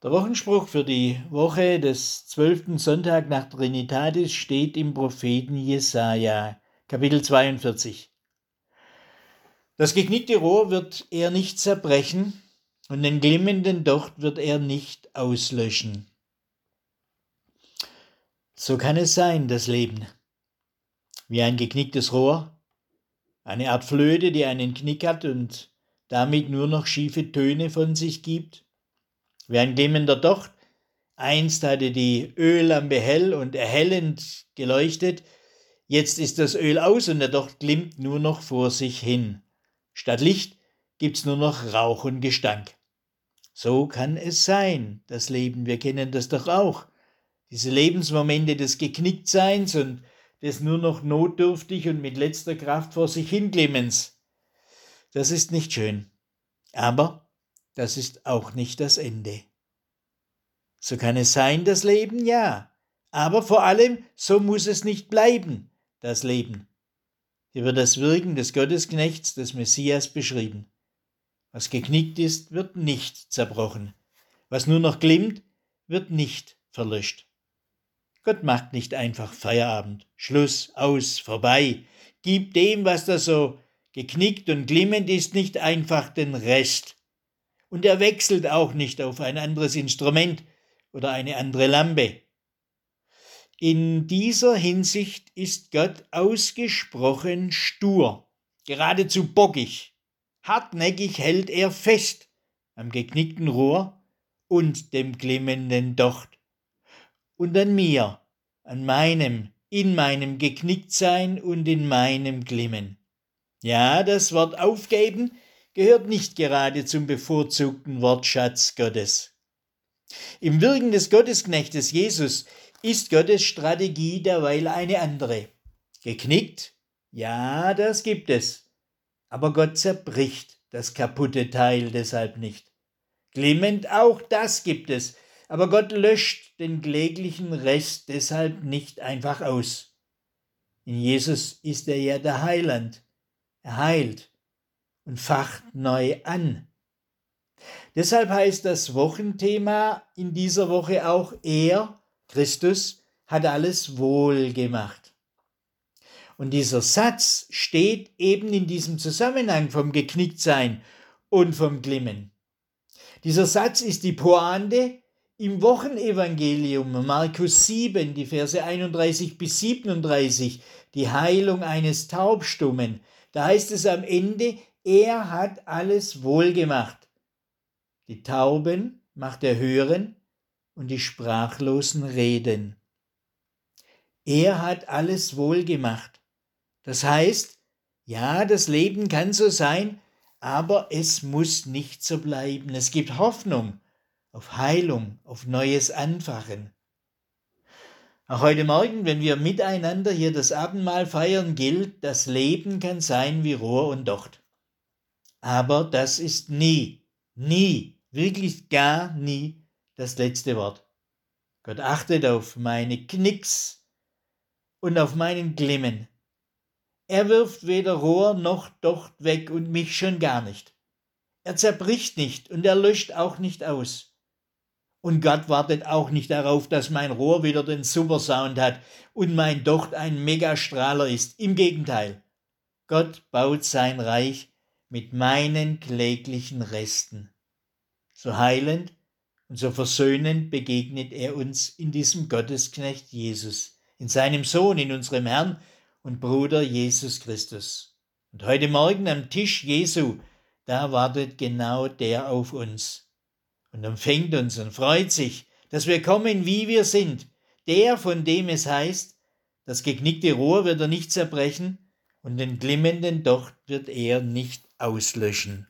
Der Wochenspruch für die Woche des zwölften Sonntag nach Trinitatis steht im Propheten Jesaja, Kapitel 42. Das geknickte Rohr wird er nicht zerbrechen und den glimmenden Docht wird er nicht auslöschen. So kann es sein, das Leben. Wie ein geknicktes Rohr, eine Art Flöte, die einen Knick hat und damit nur noch schiefe Töne von sich gibt wie ein glimmender Docht. Einst hatte die Öllampe hell und erhellend geleuchtet, jetzt ist das Öl aus und der Docht glimmt nur noch vor sich hin. Statt Licht gibt's nur noch Rauch und Gestank. So kann es sein, das Leben, wir kennen das doch auch. Diese Lebensmomente des Geknicktseins und des nur noch notdürftig und mit letzter Kraft vor sich hinglimmens. Das ist nicht schön. Aber das ist auch nicht das Ende. So kann es sein, das Leben, ja. Aber vor allem, so muss es nicht bleiben, das Leben. Hier wird das Wirken des Gottesknechts, des Messias beschrieben. Was geknickt ist, wird nicht zerbrochen. Was nur noch glimmt, wird nicht verlöscht. Gott macht nicht einfach Feierabend, Schluss, aus, vorbei, gibt dem, was da so geknickt und glimmend ist, nicht einfach den Rest, und er wechselt auch nicht auf ein anderes Instrument oder eine andere Lampe. In dieser Hinsicht ist Gott ausgesprochen stur, geradezu bockig. Hartnäckig hält er fest am geknickten Rohr und dem glimmenden Docht. Und an mir, an meinem, in meinem Geknicktsein und in meinem Glimmen. Ja, das Wort aufgeben gehört nicht gerade zum bevorzugten Wortschatz Gottes. Im Wirken des Gottesknechtes Jesus ist Gottes Strategie derweil eine andere. Geknickt? Ja, das gibt es. Aber Gott zerbricht das kaputte Teil deshalb nicht. Glimmend auch das gibt es, aber Gott löscht den kläglichen Rest deshalb nicht einfach aus. In Jesus ist er ja der Heiland. Er heilt und facht neu an. Deshalb heißt das Wochenthema in dieser Woche auch er, Christus, hat alles wohl gemacht. Und dieser Satz steht eben in diesem Zusammenhang vom Geknicktsein und vom Glimmen. Dieser Satz ist die Pointe im Wochenevangelium Markus 7, die Verse 31 bis 37, die Heilung eines Taubstummen. Da heißt es am Ende, er hat alles wohlgemacht. Die Tauben macht er hören und die Sprachlosen reden. Er hat alles wohlgemacht. Das heißt, ja, das Leben kann so sein, aber es muss nicht so bleiben. Es gibt Hoffnung auf Heilung, auf neues Anfachen. Auch heute Morgen, wenn wir miteinander hier das Abendmahl feiern, gilt, das Leben kann sein wie Rohr und Docht. Aber das ist nie, nie, wirklich gar nie das letzte Wort. Gott achtet auf meine Knicks und auf meinen Glimmen. Er wirft weder Rohr noch Docht weg und mich schon gar nicht. Er zerbricht nicht und er löscht auch nicht aus. Und Gott wartet auch nicht darauf, dass mein Rohr wieder den Supersound hat und mein Docht ein Megastrahler ist. Im Gegenteil. Gott baut sein Reich mit meinen kläglichen Resten. So heilend und so versöhnend begegnet er uns in diesem Gottesknecht Jesus, in seinem Sohn, in unserem Herrn und Bruder Jesus Christus. Und heute Morgen am Tisch Jesu, da wartet genau der auf uns und empfängt uns und freut sich, dass wir kommen, wie wir sind, der, von dem es heißt, das geknickte Rohr wird er nicht zerbrechen und den glimmenden Docht wird er nicht auslöschen.